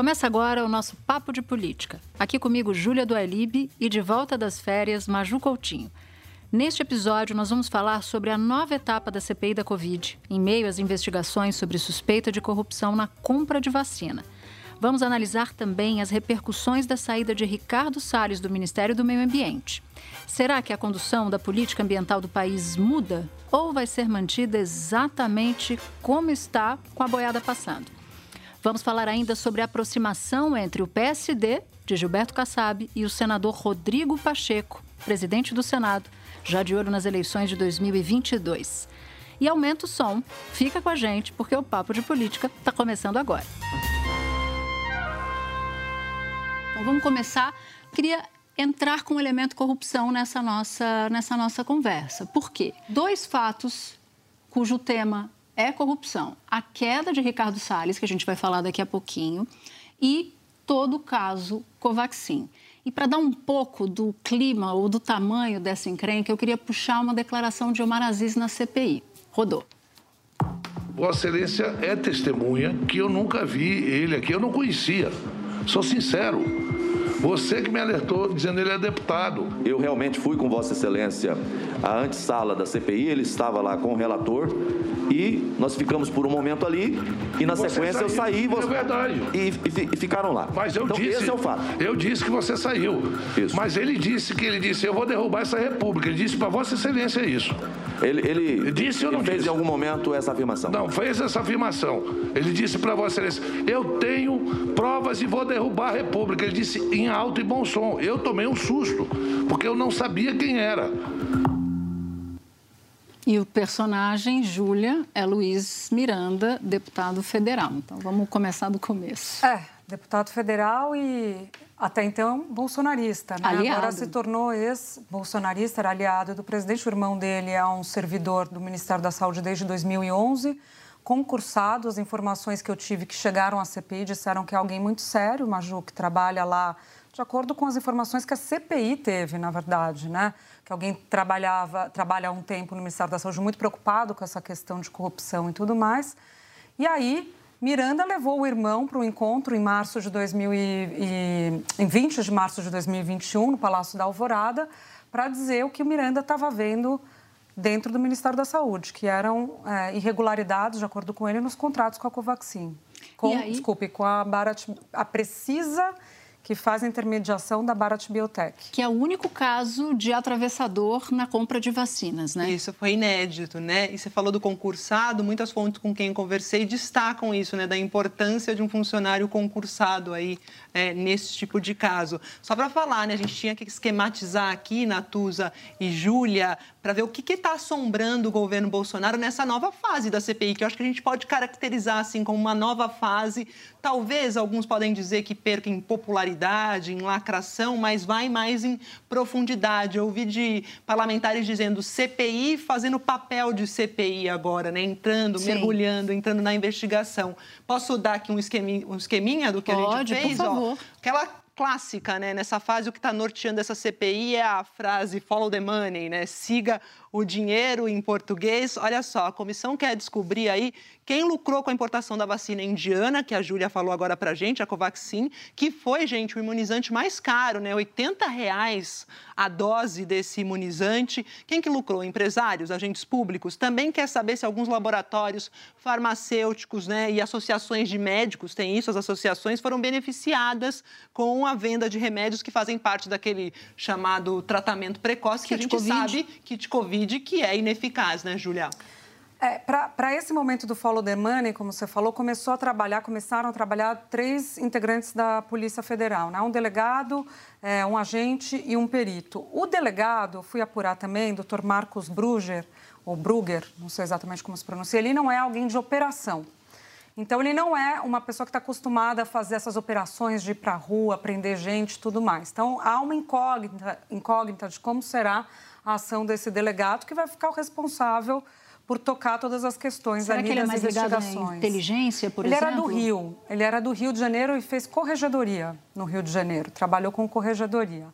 Começa agora o nosso Papo de Política. Aqui comigo, Júlia do Alibe e de volta das férias, Maju Coutinho. Neste episódio, nós vamos falar sobre a nova etapa da CPI da Covid, em meio às investigações sobre suspeita de corrupção na compra de vacina. Vamos analisar também as repercussões da saída de Ricardo Salles do Ministério do Meio Ambiente. Será que a condução da política ambiental do país muda ou vai ser mantida exatamente como está com a boiada passando? Vamos falar ainda sobre a aproximação entre o PSD, de Gilberto Kassab, e o senador Rodrigo Pacheco, presidente do Senado, já de olho nas eleições de 2022. E aumenta o som, fica com a gente, porque o Papo de Política está começando agora. Então vamos começar. Queria entrar com o elemento corrupção nessa nossa, nessa nossa conversa. Por quê? Dois fatos cujo tema é corrupção. A queda de Ricardo Salles, que a gente vai falar daqui a pouquinho, e todo o caso Covaxin. E para dar um pouco do clima ou do tamanho dessa encrenca, eu queria puxar uma declaração de Omar Aziz na CPI. Rodou. Vossa Excelência é testemunha que eu nunca vi ele aqui, eu não conhecia. Sou sincero. Você que me alertou dizendo que ele é deputado. Eu realmente fui com Vossa Excelência à antessala da CPI, ele estava lá com o relator e nós ficamos por um momento ali e na Você sequência saiu, eu saí você... é verdade. E, e- e ficaram lá. Mas eu então, disse. Esse é o fato. Eu disse que você saiu. Isso. Mas ele disse que ele disse: eu vou derrubar essa república. Ele disse para Vossa Excelência isso. Ele, ele, Disse ou não ele fez disse? em algum momento essa afirmação. Não, fez essa afirmação. Ele disse para Vossa Excelência: eu tenho provas e vou derrubar a república. Ele disse em alto e bom som. Eu tomei um susto, porque eu não sabia quem era. E o personagem, Júlia, é Luiz Miranda, deputado federal. Então vamos começar do começo. É, deputado federal e até então bolsonarista, né? Aliado. Agora se tornou ex-bolsonarista, era aliado do presidente. O irmão dele é um servidor do Ministério da Saúde desde 2011, concursado. As informações que eu tive que chegaram à CPI disseram que é alguém muito sério, Maju, que trabalha lá de acordo com as informações que a CPI teve, na verdade, né? Que alguém trabalhava, trabalha há um tempo no Ministério da Saúde muito preocupado com essa questão de corrupção e tudo mais. E aí, Miranda levou o irmão para o encontro em março de 2000 e, e- em 20 de março de 2021 no Palácio da Alvorada para dizer o que o Miranda estava vendo dentro do Ministério da Saúde, que eram é, irregularidades, de acordo com ele, nos contratos com a Covaxin. Com? Desculpe, com a Barat, a Precisa, que faz a intermediação da Barat Biotech. Que é o único caso de atravessador na compra de vacinas, né? Isso foi inédito, né? E você falou do concursado, muitas fontes com quem conversei destacam isso, né? Da importância de um funcionário concursado aí é, nesse tipo de caso. Só para falar, né? A gente tinha que esquematizar aqui, Natuza e Júlia, para ver o que está assombrando o governo Bolsonaro nessa nova fase da CPI, que eu acho que a gente pode caracterizar assim como uma nova fase. Talvez alguns podem dizer que perca em popularidade, em lacração, mas vai mais em profundidade. Eu ouvi de parlamentares dizendo CPI fazendo papel de CPI agora, né? Entrando, Sim. mergulhando, entrando na investigação. Posso dar aqui um esqueminha, um esqueminha do que a Pode, gente fez? por Ó, favor. aquela clássica, né? Nessa fase, o que está norteando essa CPI é a frase follow the money, né? Siga o dinheiro em português. Olha só, a comissão quer descobrir aí quem lucrou com a importação da vacina indiana, que a Júlia falou agora pra gente, a Covaxin, que foi, gente, o imunizante mais caro, né? 80 reais a dose desse imunizante. Quem que lucrou? Empresários, agentes públicos. Também quer saber se alguns laboratórios farmacêuticos né, e associações de médicos, tem isso, as associações foram beneficiadas com a venda de remédios que fazem parte daquele chamado tratamento precoce, que a Kit gente Covid. sabe, kit Covid, que é ineficaz, né, Julia? É, Para esse momento do Follow the Money, como você falou, começou a trabalhar, começaram a trabalhar três integrantes da Polícia Federal, né? um delegado, é, um agente e um perito. O delegado, fui apurar também, doutor Marcos Bruger, ou Bruger, não sei exatamente como se pronuncia, ele não é alguém de operação. Então, ele não é uma pessoa que está acostumada a fazer essas operações de ir para a rua, prender gente tudo mais. Então, há uma incógnita, incógnita de como será a ação desse delegado, que vai ficar o responsável por tocar todas as questões Será ali que ele é mais ligado à investigações. inteligência, por ele exemplo? era do Rio, ele era do Rio de Janeiro e fez corregedoria no Rio de Janeiro, trabalhou com corregedoria.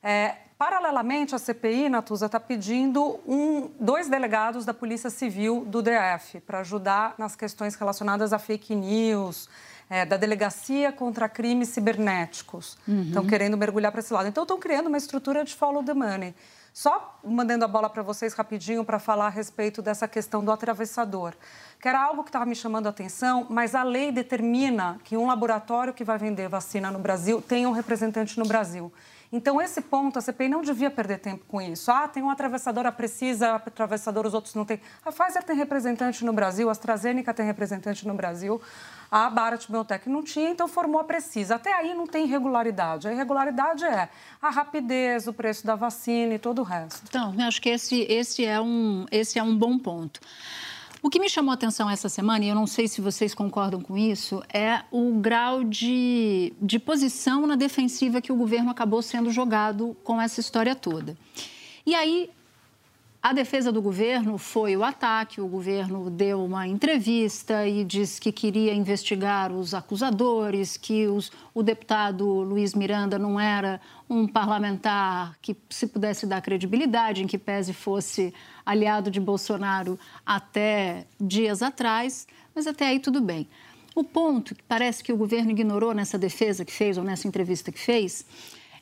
É, paralelamente, a CPI, Natuza, está pedindo um, dois delegados da Polícia Civil do DF para ajudar nas questões relacionadas a fake news, é, da Delegacia contra Crimes Cibernéticos. Estão querendo mergulhar para esse lado. Então, estão criando uma estrutura de follow the money. Só mandando a bola para vocês rapidinho para falar a respeito dessa questão do atravessador, que era algo que estava me chamando a atenção, mas a lei determina que um laboratório que vai vender vacina no Brasil tenha um representante no Brasil. Então, esse ponto, a CPI não devia perder tempo com isso. Ah, tem um atravessador, a Precisa, atravessador, os outros não têm. A Pfizer tem representante no Brasil, a AstraZeneca tem representante no Brasil, a Bharat Biotech não tinha, então formou a Precisa. Até aí não tem irregularidade. A irregularidade é a rapidez, o preço da vacina e todo o resto. Então, eu acho que esse, esse, é um, esse é um bom ponto. O que me chamou a atenção essa semana, e eu não sei se vocês concordam com isso, é o grau de, de posição na defensiva que o governo acabou sendo jogado com essa história toda. E aí, a defesa do governo foi o ataque. O governo deu uma entrevista e disse que queria investigar os acusadores, que os, o deputado Luiz Miranda não era um parlamentar que se pudesse dar credibilidade, em que pese fosse aliado de Bolsonaro até dias atrás, mas até aí tudo bem. O ponto que parece que o governo ignorou nessa defesa que fez ou nessa entrevista que fez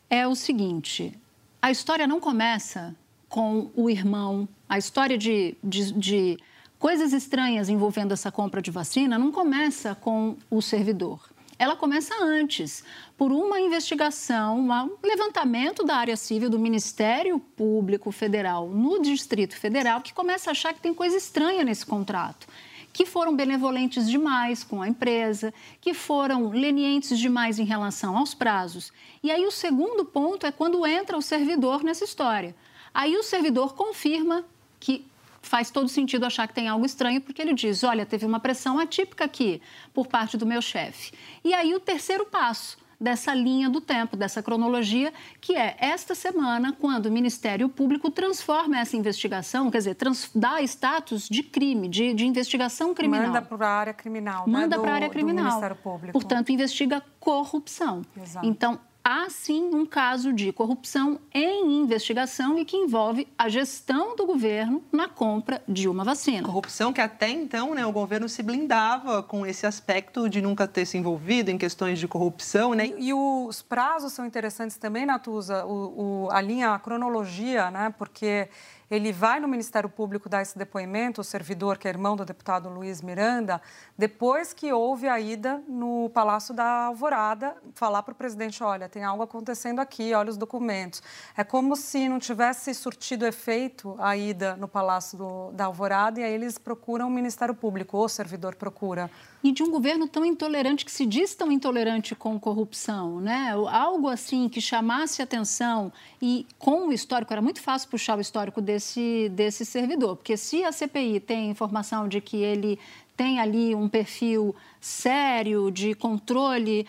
é o seguinte: a história não começa com o irmão, a história de, de, de coisas estranhas envolvendo essa compra de vacina não começa com o servidor ela começa antes, por uma investigação, um levantamento da área civil do Ministério Público Federal no Distrito Federal, que começa a achar que tem coisa estranha nesse contrato. Que foram benevolentes demais com a empresa, que foram lenientes demais em relação aos prazos. E aí, o segundo ponto é quando entra o servidor nessa história. Aí, o servidor confirma que faz todo sentido achar que tem algo estranho, porque ele diz: olha, teve uma pressão atípica aqui por parte do meu chefe. E aí o terceiro passo dessa linha do tempo, dessa cronologia, que é esta semana, quando o Ministério Público transforma essa investigação, quer dizer, trans, dá status de crime, de, de investigação criminal. Manda para a área criminal. Manda né? para a área criminal. Do Ministério Público. Portanto, investiga corrupção. Exato. Então, há sim um caso de corrupção em investigação e que envolve a gestão do governo na compra de uma vacina. Corrupção que até então né, o governo se blindava com esse aspecto de nunca ter se envolvido em questões de corrupção. Né? E, e os prazos são interessantes também, Natuza, o, o, a linha, a cronologia, né? porque ele vai no Ministério Público dar esse depoimento, o servidor, que é irmão do deputado Luiz Miranda, depois que houve a ida no Palácio da Alvorada, falar para o presidente: olha, tem algo acontecendo aqui, olha os documentos. É como se não tivesse surtido efeito a ida no Palácio do, da Alvorada e aí eles procuram o Ministério Público, o servidor procura. E de um governo tão intolerante, que se diz tão intolerante com corrupção, né? Algo assim que chamasse atenção e com o histórico, era muito fácil puxar o histórico desse, desse servidor, porque se a CPI tem informação de que ele tem ali um perfil sério de controle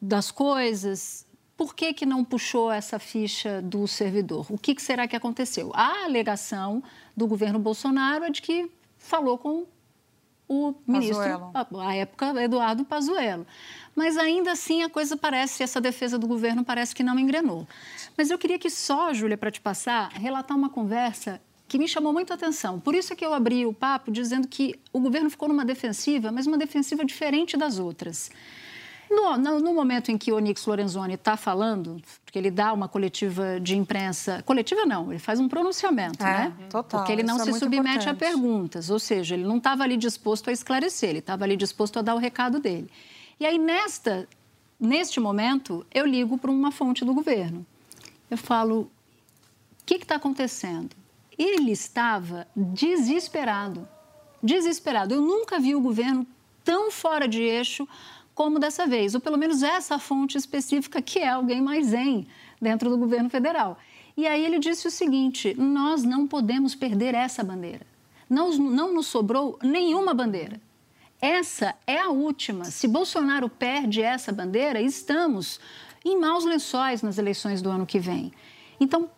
das coisas, por que, que não puxou essa ficha do servidor? O que, que será que aconteceu? A alegação do governo Bolsonaro é de que falou com o ministro, à época, Eduardo Pazuello. Mas ainda assim a coisa parece, essa defesa do governo parece que não engrenou. Mas eu queria que só, Júlia, para te passar, relatar uma conversa que me chamou muito a atenção. Por isso é que eu abri o papo dizendo que o governo ficou numa defensiva, mas uma defensiva diferente das outras. No, no, no, momento em que o Onix Lorenzoni está falando, porque ele dá uma coletiva de imprensa, coletiva não, ele faz um pronunciamento, é, né? Total, porque ele não Isso se é submete importante. a perguntas, ou seja, ele não estava ali disposto a esclarecer, ele estava ali disposto a dar o recado dele. E aí, nesta, neste momento, eu ligo para uma fonte do governo. Eu falo, o que está acontecendo? Ele estava desesperado, desesperado. Eu nunca vi o governo tão fora de eixo como dessa vez, ou pelo menos essa fonte específica, que é alguém mais zen dentro do governo federal. E aí ele disse o seguinte: nós não podemos perder essa bandeira. Não, não nos sobrou nenhuma bandeira. essa é a última. Se Bolsonaro perde essa bandeira, estamos em maus lençóis nas eleições do ano que vem. Então,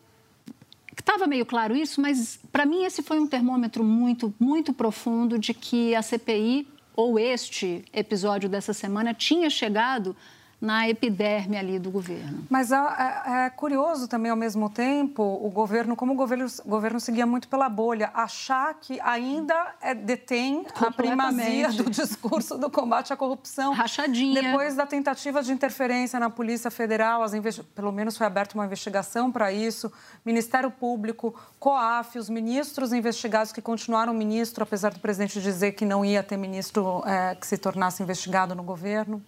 estava meio claro isso, mas para mim esse foi um termômetro muito, muito profundo de que a CPI ou este episódio dessa semana tinha chegado na epiderme ali do governo. Mas é, é, curioso também, ao mesmo tempo, o governo, como o governo, o governo seguia muito pela bolha, achar que ainda é, detém a primazia do discurso do combate à corrupção. Rachadinha. Depois da tentativa de interferência na Polícia Federal, as investi... pelo menos foi aberta uma investigação para isso, Ministério Público, COAF, os ministros investigados que continuaram ministro, apesar do presidente dizer que não ia ter ministro é, que se tornasse investigado no governo.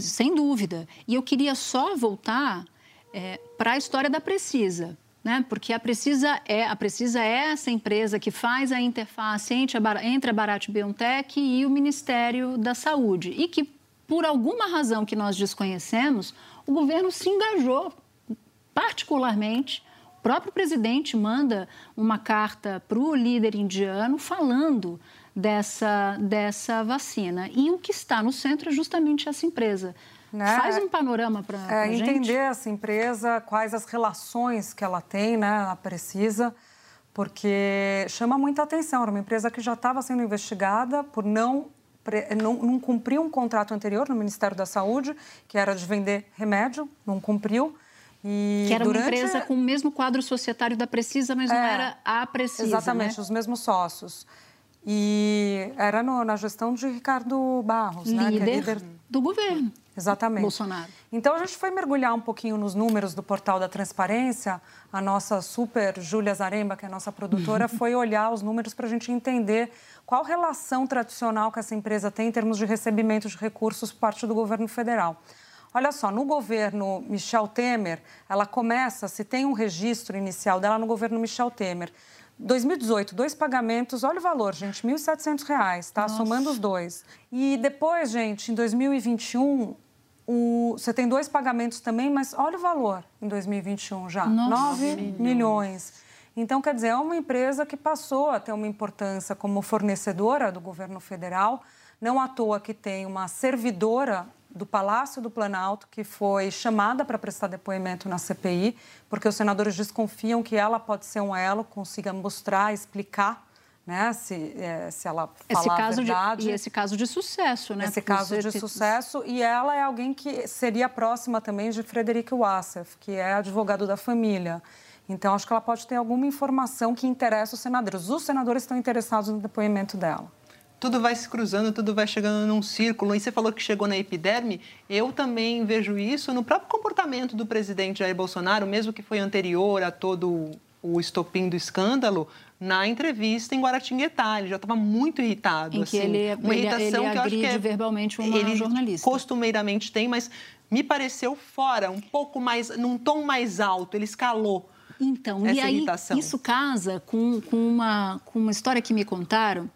Sem dúvida. E eu queria só voltar é, para a história da Precisa. Né? Porque a Precisa é a Precisa é essa empresa que faz a interface entre a, entre a Barat Biotech e o Ministério da Saúde e que por alguma razão que nós desconhecemos, o governo se engajou particularmente. O próprio presidente manda uma carta para o líder indiano falando dessa, dessa vacina. E o que está no centro é justamente essa empresa. Né? Faz um panorama para é, gente. Entender essa empresa, quais as relações que ela tem, né? Ela precisa, porque chama muita atenção. Era uma empresa que já estava sendo investigada por não, não, não cumprir um contrato anterior no Ministério da Saúde, que era de vender remédio, não cumpriu. E que era durante... uma empresa com o mesmo quadro societário da Precisa, mas é, não era a Precisa. Exatamente, né? os mesmos sócios. E era no, na gestão de Ricardo Barros, líder, né? Que é líder do governo. Exatamente. Bolsonaro. Então a gente foi mergulhar um pouquinho nos números do portal da transparência. A nossa super Júlia Zaremba, que é a nossa produtora, foi olhar os números para a gente entender qual relação tradicional que essa empresa tem em termos de recebimento de recursos por parte do governo federal. Olha só, no governo Michel Temer, ela começa, se tem um registro inicial dela no governo Michel Temer, 2018, dois pagamentos, olha o valor, gente, R$ 1.700, tá? Nossa. Somando os dois. E depois, gente, em 2021, o, você tem dois pagamentos também, mas olha o valor em 2021 já, Nossa. 9 milhões. milhões. Então, quer dizer, é uma empresa que passou a ter uma importância como fornecedora do governo federal, não à toa que tem uma servidora do Palácio do Planalto, que foi chamada para prestar depoimento na CPI, porque os senadores desconfiam que ela pode ser um elo, consiga mostrar, explicar né, se, é, se ela falar a verdade. De, e esse caso de sucesso, né? Esse caso de sucesso. E ela é alguém que seria próxima também de Frederico Wassef, que é advogado da família. Então, acho que ela pode ter alguma informação que interessa os senadores. Os senadores estão interessados no depoimento dela tudo vai se cruzando, tudo vai chegando num círculo. E você falou que chegou na epiderme, eu também vejo isso no próprio comportamento do presidente Jair Bolsonaro, mesmo que foi anterior a todo o estopim do escândalo, na entrevista em Guaratinguetá. Ele já estava muito irritado. Em assim, ele, uma ele, irritação ele que eu acho que é, verbalmente uma ele jornalista. costumeiramente tem, mas me pareceu fora, um pouco mais, num tom mais alto, ele escalou. Então, e aí irritação. isso casa com, com, uma, com uma história que me contaram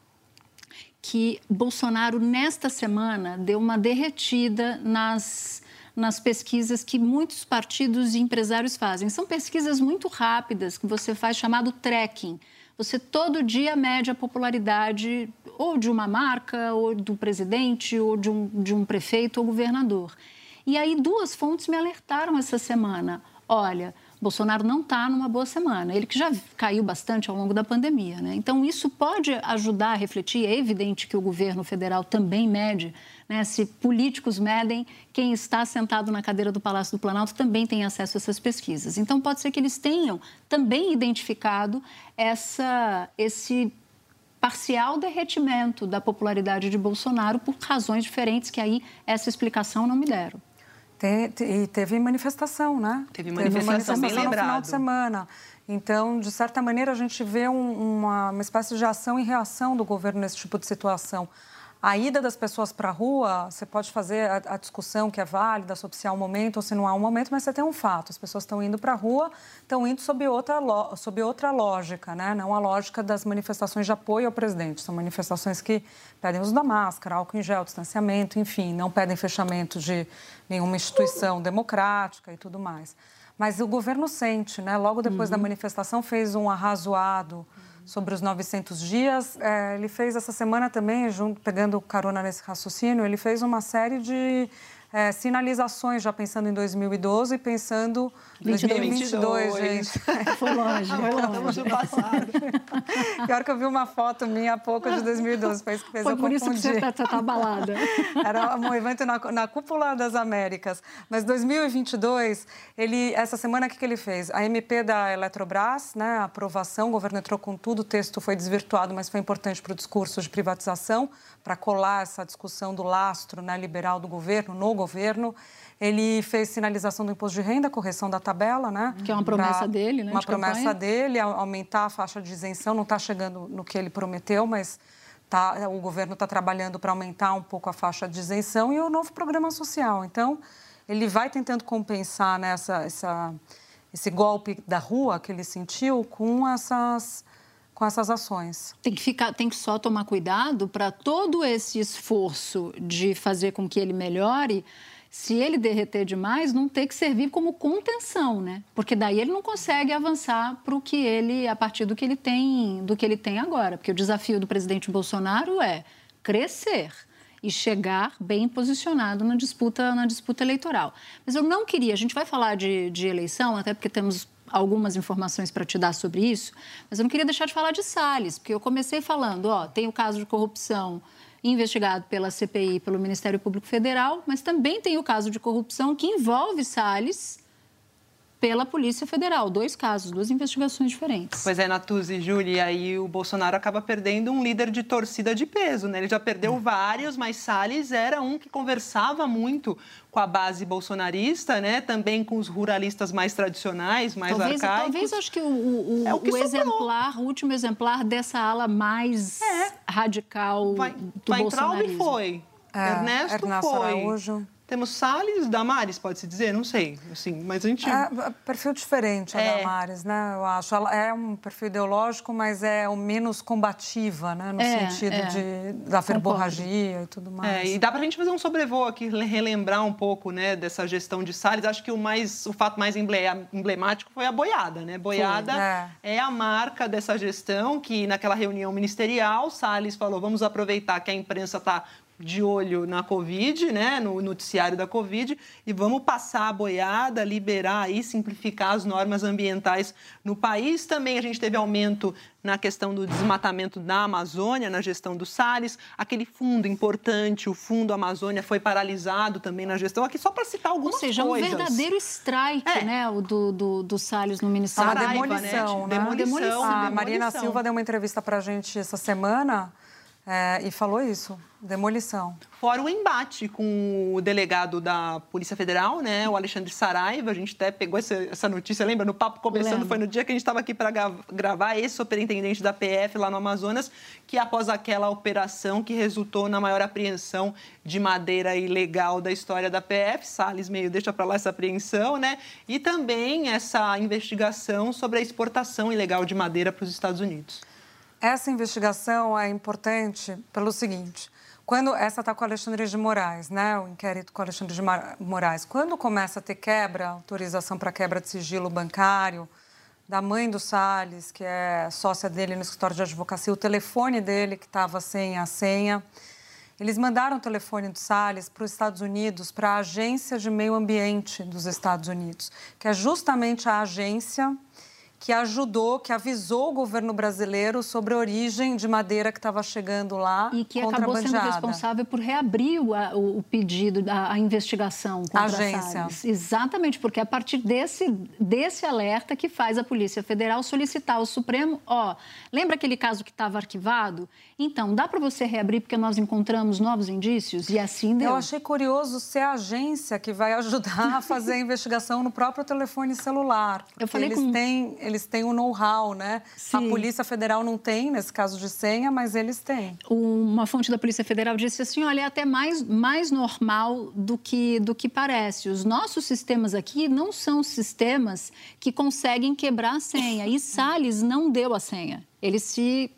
que Bolsonaro, nesta semana, deu uma derretida nas, nas pesquisas que muitos partidos e empresários fazem. São pesquisas muito rápidas que você faz, chamado tracking. Você todo dia mede a popularidade ou de uma marca, ou do presidente, ou de um, de um prefeito ou governador. E aí, duas fontes me alertaram essa semana. Olha, Bolsonaro não está numa boa semana. Ele que já caiu bastante ao longo da pandemia. Né? Então, isso pode ajudar a refletir. É evidente que o governo federal também mede. Né? Se políticos medem, quem está sentado na cadeira do Palácio do Planalto também tem acesso a essas pesquisas. Então, pode ser que eles tenham também identificado essa, esse parcial derretimento da popularidade de Bolsonaro por razões diferentes que aí essa explicação não me deram. Tem, e teve manifestação, né? Teve manifestação, teve manifestação no final de semana. Então, de certa maneira, a gente vê um, uma, uma espécie de ação e reação do governo nesse tipo de situação. A ida das pessoas para a rua, você pode fazer a, a, discussão que é válida sobre se há um momento ou se não há um momento, mas você tem um fato. As pessoas estão indo para a rua, estão indo sob outra, sob outra lógica, né? não a lógica das manifestações de apoio ao presidente. São manifestações que pedem uso da máscara, álcool em gel, distanciamento, enfim, não pedem fechamento de nenhuma instituição democrática e tudo mais. Mas o governo sente, né? logo depois uhum. da manifestação, fez um arrazoado sobre os 900 dias. É, ele fez essa semana também, junto, pegando carona nesse raciocínio, ele fez uma série de é, sinalizações já pensando em 2012 e pensando em 2022, gente. Foi longe, foi longe. Estamos no passado. Pior que eu vi uma foto minha há pouco de 2012, foi isso que fez foi eu por confundir. isso que você está tá abalada. Era um evento na, na Cúpula das Américas. Mas 2022, ele, essa semana, o que, que ele fez? A MP da Eletrobras, né, a aprovação, o governo entrou com tudo, o texto foi desvirtuado, mas foi importante para o discurso de privatização, para colar essa discussão do lastro né, liberal do governo, no governo. Ele fez sinalização do imposto de renda, correção da tabela, né? Que é uma promessa dele, né? Uma de promessa campanha. dele, aumentar a faixa de isenção. Não está chegando no que ele prometeu, mas tá, o governo está trabalhando para aumentar um pouco a faixa de isenção e o novo programa social. Então, ele vai tentando compensar né, essa, essa, esse golpe da rua que ele sentiu com essas com essas ações. Tem que ficar, tem que só tomar cuidado para todo esse esforço de fazer com que ele melhore, se ele derreter demais, não ter que servir como contenção, né? Porque daí ele não consegue avançar para o que ele, a partir do que ele tem, do que ele tem agora. Porque o desafio do presidente Bolsonaro é crescer e chegar bem posicionado na disputa, na disputa eleitoral. Mas eu não queria, a gente vai falar de, de eleição, até porque temos algumas informações para te dar sobre isso, mas eu não queria deixar de falar de Salles, porque eu comecei falando, ó, tem o caso de corrupção investigado pela CPI, pelo Ministério Público Federal, mas também tem o caso de corrupção que envolve Salles pela Polícia Federal. Dois casos, duas investigações diferentes. Pois é, Natuzzi e Júlia, e aí o Bolsonaro acaba perdendo um líder de torcida de peso, né? Ele já perdeu Hum. vários, mas Salles era um que conversava muito com a base bolsonarista, né? Também com os ruralistas mais tradicionais, mais talvez, arcaicos. talvez acho que o, o, É o que o exemplar, o último exemplar dessa ala mais radical Vai, do Weintraub bolsonarismo. foi, É, Ernesto, Ernesto foi. Araújo. Temos Salles, Damares, pode-se dizer? Não sei, assim, mas a gente... É perfil diferente a É. Damares, né? Eu acho. Ela é um perfil ideológico, mas é o menos combativa, né? No É, sentido é. de, da ferborragia e tudo mais. É, e dá pra gente fazer um sobrevoo aqui, le- relembrar um pouco, né, dessa gestão de Salles. Acho que o mais, o fato mais emble- emblemático foi a boiada, né? Boiada Foi, é. a marca dessa gestão que naquela reunião ministerial, Salles falou: "Vamos aproveitar que a imprensa está de olho na Covid, né, no noticiário da Covid, e vamos passar a boiada, liberar aí, simplificar as normas ambientais no país. Também a gente teve aumento na questão do desmatamento da Amazônia, na gestão do Salles. Aquele fundo importante, o Fundo Amazônia, foi paralisado também na gestão. Aqui só para citar algumas Ou seja, coisas. um verdadeiro strike, É. né, o do, do, do Salles no É uma Ministério. Saraiva, demolição, né? né? Demolição, A Marina demolição. Silva deu uma entrevista pra gente essa semana é, e falou isso. Demolição. Fora o embate com o delegado da Polícia Federal, né, o Alexandre Saraiva. A gente até pegou essa, essa notícia, lembra? No papo começando, Lembro. foi no dia que a gente estava aqui para gravar esse superintendente da PF lá no Amazonas, que após aquela operação que resultou na maior apreensão de madeira ilegal da história da PF, Salles meio deixa para lá essa apreensão, né? E também essa investigação sobre a exportação ilegal de madeira para os Estados Unidos. Essa investigação é importante pelo seguinte: quando essa está com Alexandre de Moraes, né? O inquérito com Alexandre de Moraes, quando começa a ter quebra, autorização para quebra de sigilo bancário da mãe do Salles, que é sócia dele no escritório de advocacia, o telefone dele que estava sem a senha. Eles mandaram o telefone do Salles para os Estados Unidos, para a Agência de Meio Ambiente dos Estados Unidos, que é justamente a agência que ajudou, que avisou o governo brasileiro sobre a origem de madeira que estava chegando lá, E que acabou sendo responsável por reabrir o, o- pedido, a, a investigação contra A agência. Salles. Exatamente, porque é a partir desse, desse alerta que faz a Polícia Federal solicitar ao Supremo, ó, lembra aquele caso que estava arquivado? Então, dá para você reabrir porque nós encontramos novos indícios? E assim deu. Eu achei curioso ser a agência que vai ajudar a fazer a investigação no próprio telefone celular. porque falei eles com- têm eles têm o know-how, né? A Sim. Polícia Federal não tem, nesse caso de senha, mas eles têm. uma fonte da Polícia Federal disse assim: olha, é até mais, mais normal do que, do que parece. Os nossos sistemas aqui não são sistemas que conseguem quebrar a senha. E Salles não deu a senha. Ele se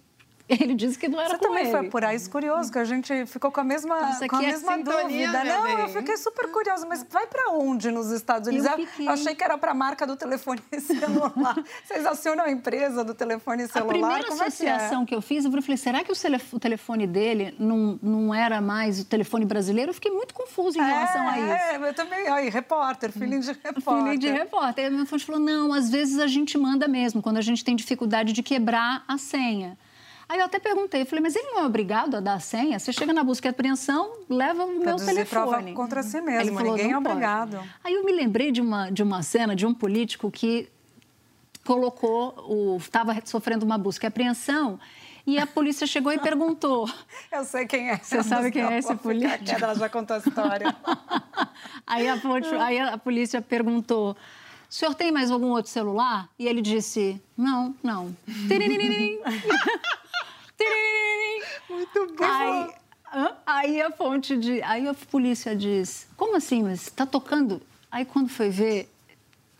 Ele disse que não era Você com também ele. foi por aí, isso curioso, que a gente ficou com a mesma, Isso com a é mesma sintonia, dúvida. Não, bem. eu fiquei super curiosa, mas vai para onde nos Estados Unidos? Eu fiquei. eu achei que era para a marca do telefone celular. Vocês acionam a empresa do telefone A celular? primeira Como é que associação é? que, eu fiz, eu falei, será que o telef- o telefone dele não, não era mais o telefone brasileiro? Eu fiquei muito confusa em relação a isso. É, eu também. Aí, repórter, filhinho de repórter. Filho de repórter. Aí a minha fonte falou: não, às vezes a gente manda mesmo, quando a gente tem dificuldade de quebrar a senha. Aí eu até perguntei, falei, mas ele não é obrigado a dar a senha? Você chega na busca e apreensão, leva o meu Produzir prova telefone. contra si Ele mesmo, falou, ninguém é "Não pode." obrigado. Aí eu me lembrei de uma, de uma cena de um político que colocou, o estava sofrendo uma busca e apreensão, e a polícia chegou e perguntou. Eu sei quem é. Você sabe quem é esse político? quieta, Ela já contou a história. aí, a, aí a polícia perguntou: o senhor tem mais algum outro celular? E ele disse: não, não. Muito bom. Aí, aí a fonte de. Aí a polícia diz: como assim? Mas está tocando? Aí quando foi ver,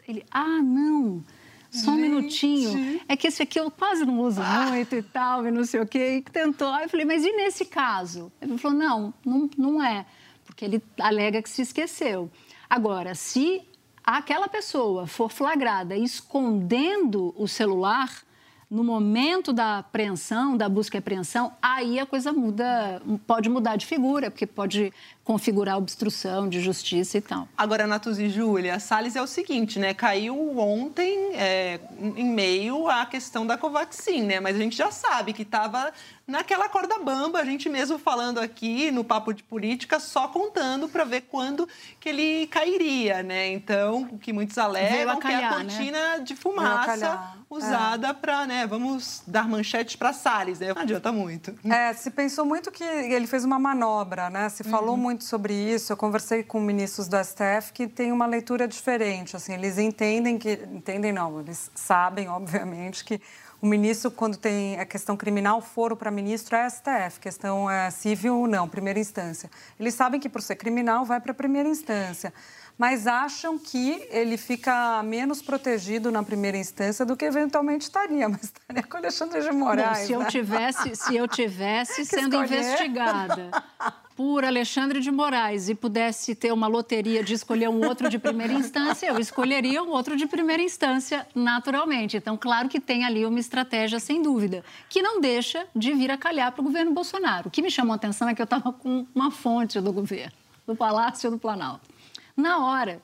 ele: ah, não. Só um minutinho. É que esse aqui eu quase não uso muito e tal, e não sei o quê. E tentou. Aí eu falei, mas e nesse caso? Ele falou, não, não, não é. Porque ele alega que se esqueceu. Agora, se aquela pessoa for flagrada escondendo o celular, no momento da apreensão, da busca e apreensão, aí a coisa muda, pode mudar de figura, porque pode configurar obstrução de justiça e tal. Agora, Natus e Júlia, Salles é o seguinte, né? Caiu ontem é, em meio à questão da Covaxin, né? Mas a gente já sabe que estava naquela corda bamba, a gente mesmo falando aqui no Papo de Política, só contando para ver quando que ele cairia, né? Então, o que muitos alegam a que é a calhar, né? cortina de Veio a fumaça calhar, é. usada para, né? Vamos dar manchetes para Salles, né? Não adianta muito. É, se pensou muito que ele fez uma manobra, né? Se falou muito sobre isso. Eu conversei com ministros do STF que tem uma leitura diferente. Assim, eles entendem que entendem não, eles sabem, obviamente, que o ministro quando tem a questão criminal, foro para ministro é STF, questão é civil não, primeira instância. Eles sabem que por ser criminal vai para a primeira instância. Mas acham que ele fica menos protegido na primeira instância do que eventualmente estaria. Mas estaria com Alexandre de Moraes. Bom, se eu né? tivesse, se eu tivesse sendo escolher. investigada por Alexandre de Moraes e pudesse ter uma loteria de escolher um outro de primeira instância, eu escolheria um outro de primeira instância, naturalmente. Então, claro que tem ali uma estratégia, sem dúvida, que não deixa de vir a calhar para o governo Bolsonaro. O que me chamou a atenção é que eu estava com uma fonte do governo, do Palácio do Planalto, na hora.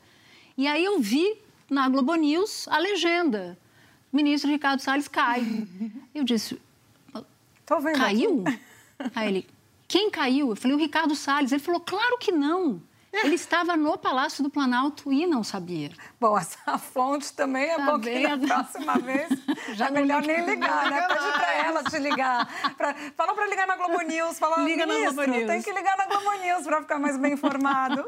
E aí eu vi na Globo News a legenda. O ministro Ricardo Salles cai. Eu disse, Caiu? Aí ele, quem caiu? Eu falei, o Ricardo Salles. Ele falou, claro que não. Ele estava no Palácio do Planalto e não sabia. Bom, essa fonte também é Tá bom que na vendo? próxima vez Já é melhor nem ligar, né? Pede pra ela te ligar. Pra, fala pra ligar na Globo News. Fala, Liga na ministro, Globo News." tem que ligar na Globo News pra ficar mais bem informado.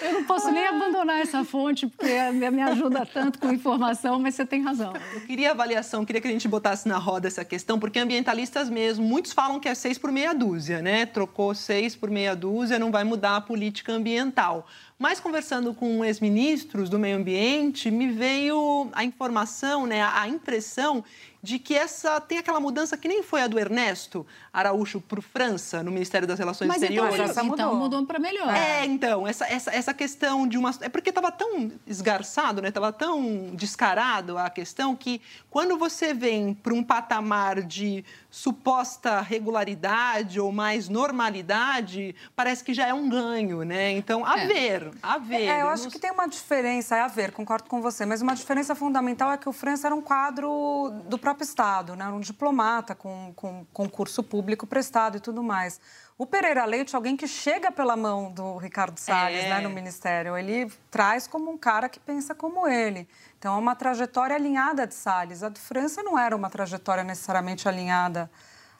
Eu não posso nem abandonar essa fonte, porque me ajuda tanto com informação, mas você tem razão. Eu queria avaliação, queria que a gente botasse na roda essa questão, porque ambientalistas mesmo, muitos falam que é seis por meia dúzia, né? Trocou seis por meia dúzia, não vai mudar a política ambiental. Mas conversando com ex-ministros do meio ambiente, me veio a informação, né, a impressão de que essa tem aquela mudança que nem foi a do Ernesto Araújo para o França, no Ministério das Relações Mas então, Exteriores. essa então mudou. mudou para melhor. É, então, essa, essa, essa questão de uma. É porque estava tão esgarçado, né? Estava tão descarado a questão que quando você vem para um patamar de suposta regularidade ou mais normalidade, parece que já é um ganho, né? Então, a É. ver, a ver. É, eu acho não que tem uma diferença, é a ver, concordo com você, mas uma diferença fundamental é que o França era um quadro do próprio Estado, né? Era um diplomata com, com concurso público prestado e tudo mais. O Pereira Leite é alguém que chega pela mão do Ricardo Salles É. né, no Ministério. Ele traz como um cara que pensa como ele. Então, é uma trajetória alinhada de Salles. A de França não era uma trajetória necessariamente alinhada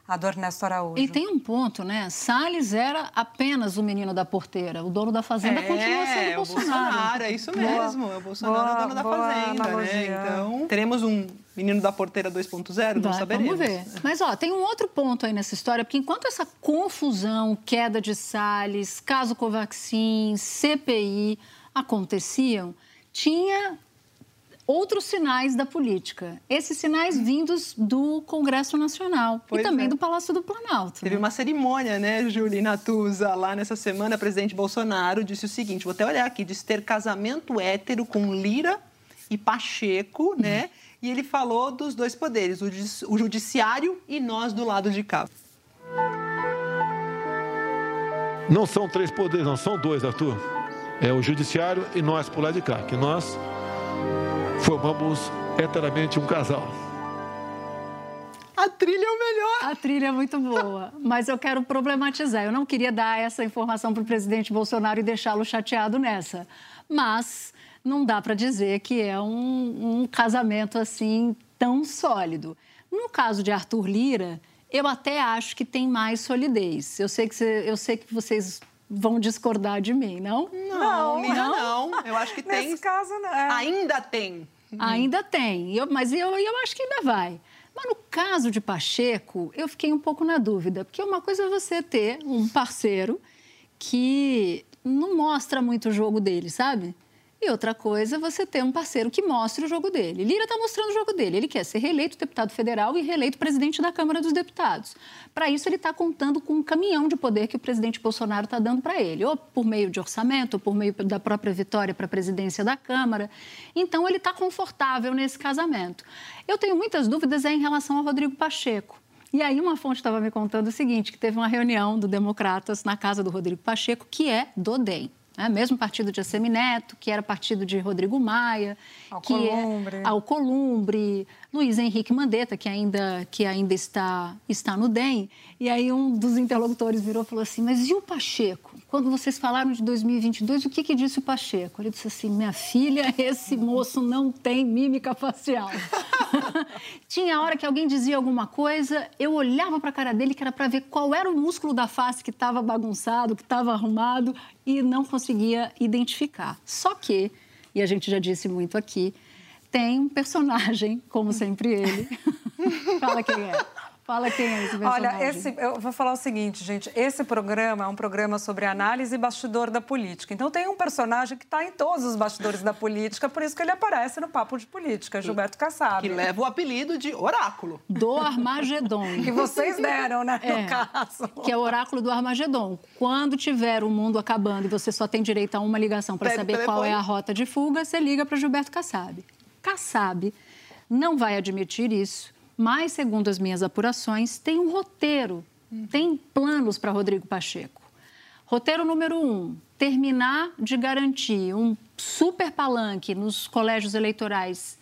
à do Ernesto Araújo. E tem um ponto, né? Salles era apenas o menino da porteira. O dono da fazenda continua sendo é, o Bolsonaro. Bolsonaro, é isso mesmo. é o Bolsonaro boa- o dono da fazenda, analogia. né? Então, teremos um menino da porteira 2.0, não saberemos. Vamos ver. Mas, ó, tem um outro ponto aí nessa história, porque enquanto essa confusão, queda de Salles, caso Covaxin, CPI aconteciam, tinha outros sinais da política. Esses sinais vindos do Congresso Nacional pois e também é. do Palácio do Planalto. Teve né? uma cerimônia, né, Julie Natuza, lá nessa semana, o presidente Bolsonaro disse o seguinte, vou até olhar aqui, disse ter casamento hétero com Lira e Pacheco, né? E ele falou dos dois poderes, o judiciário e nós do lado de cá. Não são três poderes, não, são dois, Arthur. É o judiciário e nós por lá de cá, que nós formamos eternamente um casal. A trilha é o melhor. A trilha é muito boa, mas eu quero problematizar. Eu não queria dar essa informação para o presidente Bolsonaro e deixá-lo chateado nessa. Mas não dá para dizer que é um, um casamento assim tão sólido. No caso de Arthur Lira, eu até acho que tem mais solidez. Eu sei que, você, eu sei que vocês vão discordar de mim, não? Não, Lira não. não. Eu acho que tem. Nesse caso, não. É. Ainda tem. Ainda tem, eu, mas eu, eu acho que ainda vai. Mas no caso de Pacheco, eu fiquei um pouco na dúvida, porque uma coisa é você ter um parceiro que não mostra muito o jogo dele, sabe? E outra coisa, você ter um parceiro que mostre o jogo dele. Lira está mostrando o jogo dele. Ele quer ser reeleito deputado federal e reeleito presidente da Câmara dos Deputados. Para isso, ele está contando com um caminhão de poder que o presidente Bolsonaro está dando para ele, ou por meio de orçamento, ou por meio da própria vitória para a presidência da Câmara. Então, ele está confortável nesse casamento. Eu tenho muitas dúvidas em relação ao Rodrigo Pacheco. E aí uma fonte estava me contando o seguinte, que teve uma reunião do Democratas na casa do Rodrigo Pacheco, que é do DEM. Né? Mesmo partido de Assemineto, que era partido de Rodrigo Maia, Alcolumbre. que é Alcolumbre, Luiz Henrique Mandetta, que ainda, que ainda está, está no DEM. E aí um dos interlocutores virou e falou assim, mas e o Pacheco? Quando vocês falaram de 2022, o que, que disse o Pacheco? Ele disse assim, minha filha, esse moço não tem mímica facial. Tinha hora que alguém dizia alguma coisa, eu olhava para a cara dele, que era para ver qual era o músculo da face que estava bagunçado, que estava arrumado, e não conseguia identificar. Só que, e a gente já disse muito aqui, tem um personagem, como sempre ele. Fala quem é. Fala quem é esse personagem. Olha, esse, eu vou falar o seguinte, gente. Esse programa é um programa sobre análise e bastidor da política. Então tem um personagem que está em todos os bastidores da política, por isso que ele aparece no Papo de Política, Gilberto Kassab. Que leva o apelido de Oráculo. Do Armagedon. que vocês deram, né, é, no caso. Que é o Oráculo do Armagedon. Quando tiver o mundo acabando e você só tem direito a uma ligação para saber telefone. qual é a rota de fuga, você liga para Gilberto Kassab. Kassab não vai admitir isso mas, segundo as minhas apurações, tem um roteiro, uhum. tem planos para Rodrigo Pacheco. Roteiro número um: terminar de garantir um super palanque nos colégios eleitorais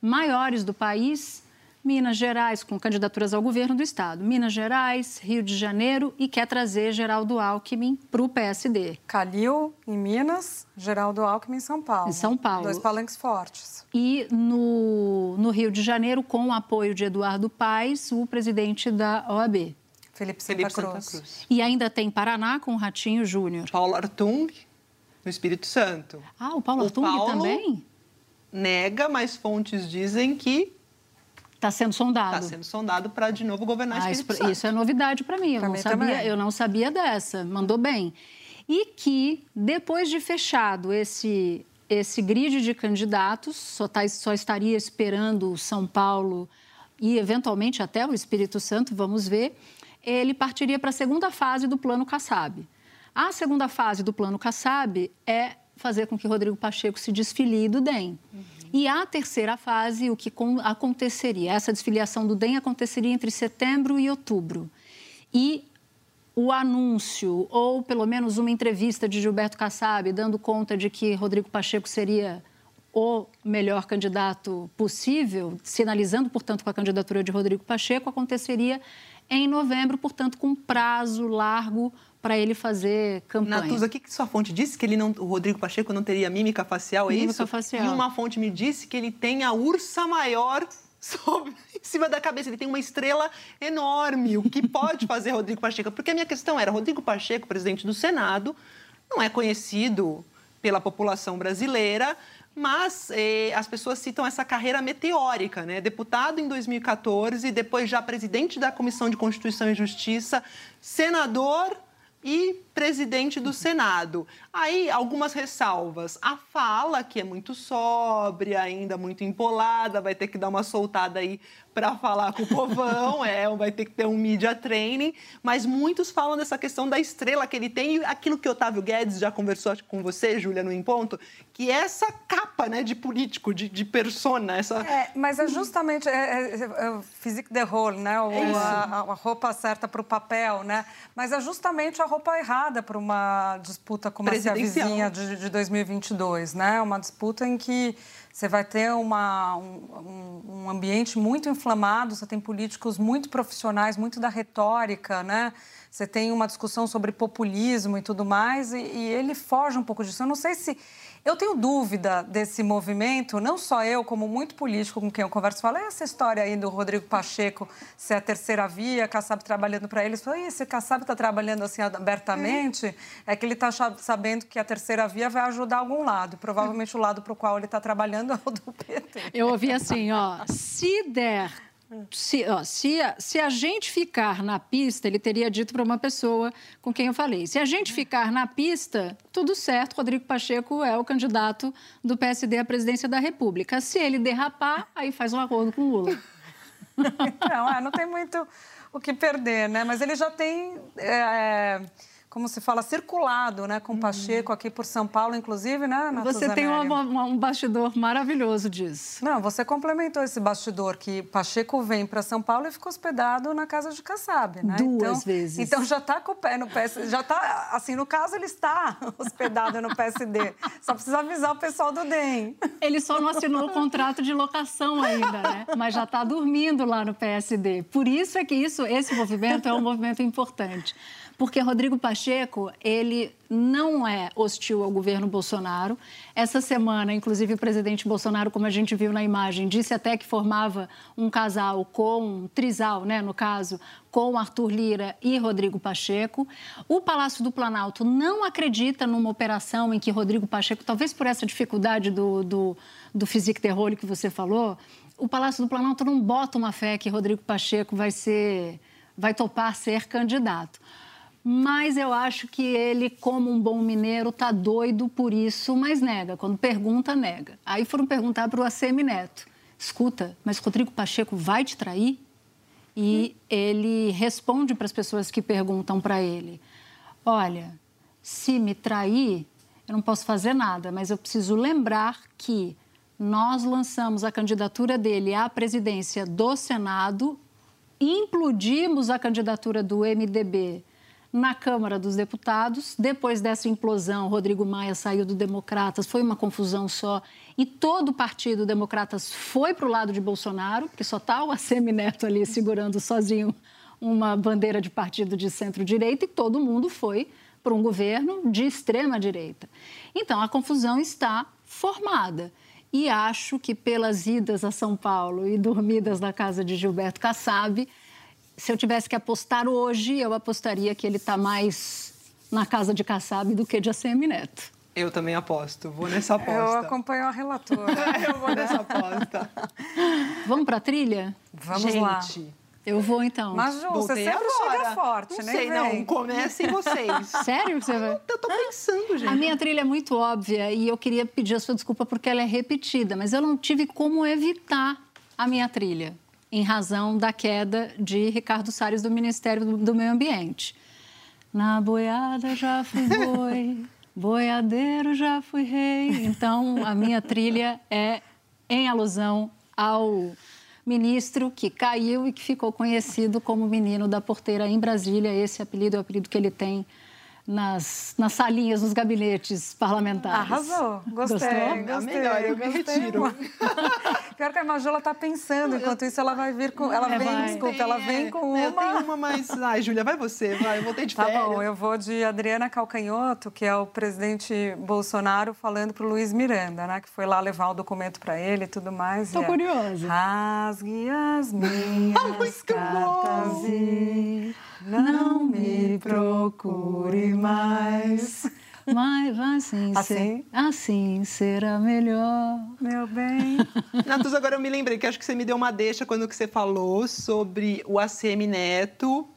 maiores do país Minas Gerais, com candidaturas ao governo do Estado. Minas Gerais, Rio de Janeiro e quer trazer Geraldo Alckmin para o PSD. Calil em Minas, Geraldo Alckmin em São Paulo. Em São Paulo. Dois palanques fortes. E no, no Rio de Janeiro, com o apoio de Eduardo Paes, o presidente da OAB. Felipe Santa, Felipe Cruz. Santa Cruz. E ainda tem Paraná com o Ratinho Júnior. Paulo Artung, no Espírito Santo. Ah, o Paulo Artung Paulo também? Nega, mas fontes dizem que Está sendo sondado. Está sendo sondado para de novo governar ah, isso, isso, é novidade para mim. Eu não, sabia, eu não sabia dessa. Mandou bem. E que, depois de fechado esse, esse grid de candidatos, só, tá, só estaria esperando São Paulo e, eventualmente, até o Espírito Santo, vamos ver, ele partiria para a segunda fase do Plano Kassab. A segunda fase do Plano Kassab é fazer com que Rodrigo Pacheco se desfilie do DEM. Uhum. E a terceira fase, o que aconteceria? Essa desfiliação do DEM aconteceria entre setembro e outubro. E o anúncio, ou pelo menos uma entrevista de Gilberto Kassab, dando conta de que Rodrigo Pacheco seria o melhor candidato possível, sinalizando, portanto, com a candidatura de Rodrigo Pacheco, aconteceria em novembro, portanto, com prazo largo para ele fazer campanha. Natuza, o que, que sua fonte disse? Que ele não, o Rodrigo Pacheco não teria mímica facial, é mímica isso? facial. E uma fonte me disse que ele tem a ursa maior sobre, em cima da cabeça. Ele tem uma estrela enorme. O que pode fazer Rodrigo Pacheco? Porque a minha questão era, Rodrigo Pacheco, presidente do Senado, não é conhecido pela população brasileira, mas eh, as pessoas citam essa carreira meteórica, né? Deputado em 2014, depois já presidente da Comissão de Constituição e Justiça, senador e presidente do Senado. Aí, algumas ressalvas. A fala, que é muito sóbria, ainda muito empolada, vai ter que dar uma soltada aí para falar com o povão, é, vai ter que ter um media training, mas muitos falam dessa questão da estrela que ele tem e aquilo que Otávio Guedes já conversou com você, Júlia, no Em Ponto, que é essa capa né, de político, de, de persona. Essa... É, mas é justamente é, é, é o physique de rôle, né? O, é a, a, roupa certa para o papel, né? Mas é justamente a roupa errada para uma disputa como essa vizinha de, de 2022, né? Uma disputa em que você vai ter uma, um, um, ambiente muito inflamado, você tem políticos muito profissionais, muito da retórica, né? Você tem uma discussão sobre populismo e tudo mais, e, e ele foge um pouco disso. Eu não sei se eu tenho dúvida desse movimento, não só eu, como muito político com quem eu converso, fala essa história aí do Rodrigo Pacheco ser a terceira via, Kassab trabalhando para eles. Fala, esse Kassab está trabalhando assim abertamente, é. é que ele está sabendo que a terceira via vai ajudar algum lado. Provavelmente o lado para o qual ele está trabalhando é o do PT. Eu ouvi assim, ó, se der se, ó, se, a, se a gente ficar na pista, ele teria dito para uma pessoa com quem eu falei: se a gente ficar na pista, tudo certo, Rodrigo Pacheco é o candidato do PSD à presidência da República. Se ele derrapar, aí faz um acordo com o Lula. Não, é, não tem muito o que perder, né? Mas ele já tem. É como se fala, circulado, né, com uhum. Pacheco aqui por São Paulo, inclusive, né, Você tem uma, uma, um bastidor maravilhoso disso. Não, você complementou esse bastidor que Pacheco vem para São Paulo e fica hospedado na casa de Kassab, né? Duas então, vezes. Então já está com o pé no PSD, já está, assim, no caso ele está hospedado no PSD. Só precisa avisar o pessoal do DEM. Ele só não assinou o contrato de locação ainda, né? Mas já está dormindo lá no PSD. Por isso é que isso, esse movimento é um movimento importante. Porque Rodrigo Pacheco, ele não é hostil ao governo Bolsonaro. Essa semana, inclusive, o presidente Bolsonaro, como a gente viu na imagem, disse até que formava um casal com, um trisal, né, no caso, com Arthur Lira e Rodrigo Pacheco. O Palácio do Planalto não acredita numa operação em que Rodrigo Pacheco, talvez por essa dificuldade do, do, do physique terror que você falou, o Palácio do Planalto não bota uma fé que Rodrigo Pacheco vai ser, vai topar ser candidato mas eu acho que ele, como um bom mineiro, tá doido por isso, mas nega. Quando pergunta, nega. Aí foram perguntar para o ACM Neto: escuta, mas Rodrigo Pacheco vai te trair? E ele responde para as pessoas que perguntam para ele: olha, se me trair, eu não posso fazer nada, mas eu preciso lembrar que nós lançamos a candidatura dele à presidência do Senado, implodimos a candidatura do MDB na Câmara dos Deputados. Depois dessa implosão, Rodrigo Maia saiu do Democratas, foi uma confusão só. E todo o partido Democratas foi para o lado de Bolsonaro, porque só está o ACM Neto ali segurando sozinho uma bandeira de partido de centro-direita, e todo mundo foi para um governo de extrema-direita. Então, a confusão está formada. E acho que pelas idas a São Paulo e dormidas na casa de Gilberto Kassab, se eu tivesse que apostar hoje, eu apostaria que ele está mais na casa de Kassab do que de ACM Neto. Eu também aposto, vou nessa aposta. Eu acompanho a relatora. eu vou nessa aposta. Vamos para a trilha? Vamos Gente, lá. Eu vou então. Mas, Ju, você sempre agora. chega forte, não né? Sei, não. Comecem vocês. Sério que você vai? Eu tô pensando, gente. A minha trilha é muito óbvia e eu queria pedir a sua desculpa porque ela é repetida, mas eu não tive como evitar a minha trilha em razão da queda de Ricardo Salles do Ministério do Meio Ambiente. Na boiada já fui boi, boiadeiro já fui rei. Então, a minha trilha é em alusão ao ministro que caiu e que ficou conhecido como menino da porteira em Brasília. Esse apelido é o apelido que ele tem nas, nas salinhas, nos gabinetes parlamentares. Arrasou. Gostei. Gostou? Gostei. melhor, eu me retiro. Pior que a Majula está pensando, enquanto isso ela vai vir com. Ela é, vem, vai. desculpa, ela vem com uma. Eu tenho uma mais. Ai, Júlia, vai você, vai, eu voltei de tá férias. Tá bom, eu vou de Adriana Calcanhoto, que é o presidente Bolsonaro, falando para o Luiz Miranda, né? Que foi lá levar o documento para ele e tudo mais. Tô é, curiosa. Rasgue as minhas cartas e não me procure mais. Mas assim, assim? Ser, assim será melhor. Meu bem. Natus, agora eu me lembrei que acho que você me deu uma deixa quando que você falou sobre o ACM Neto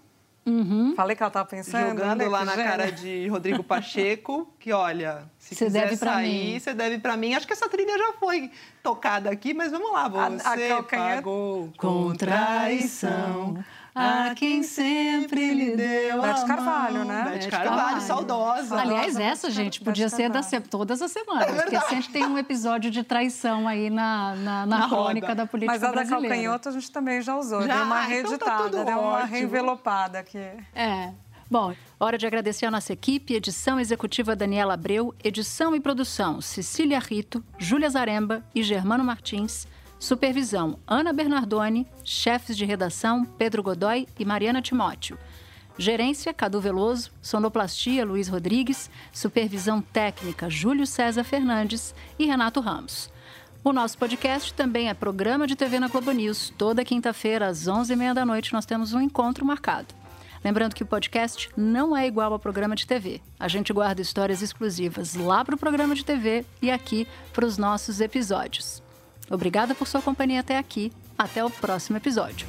Uhum. Falei que ela estava pensando. Jogando né, lá na gênero. cara de Rodrigo Pacheco, que olha, se Cê quiser deve pra sair, mim. você deve pra mim. Acho que essa trilha já foi tocada aqui, mas vamos lá. Você a calcanhar- pagou Com traição a quem sempre lhe deu Beth a Carvalho, mão. né? Beth Beth Carvalho, saudosa. Aliás, essa, gente, podia Beth ser da, Carvalho. todas as semanas, porque sempre tem um episódio de traição aí na, na, na Na crônica roda. da política Mas a da calcanhoto a gente também já usou. Já? Deu uma Então tá reeditada, deu uma ótimo. reenvelopada aqui. É. Bom, hora de agradecer a nossa equipe, edição executiva Daniela Abreu, edição e produção Cecília Rito, Júlia Zaremba e Germano Martins, supervisão Ana Bernardoni, chefes de redação Pedro Godoy e Mariana Timóteo. Gerência Cadu Veloso, sonoplastia Luiz Rodrigues, supervisão técnica Júlio César Fernandes e Renato Ramos. O nosso podcast também é programa de TV na Globo News. Toda quinta-feira, às 11h30 da noite, nós temos um encontro marcado. Lembrando que o podcast não é igual ao programa de TV. A gente guarda histórias exclusivas lá para o programa de TV e aqui para os nossos episódios. Obrigada por sua companhia até aqui. Até o próximo episódio.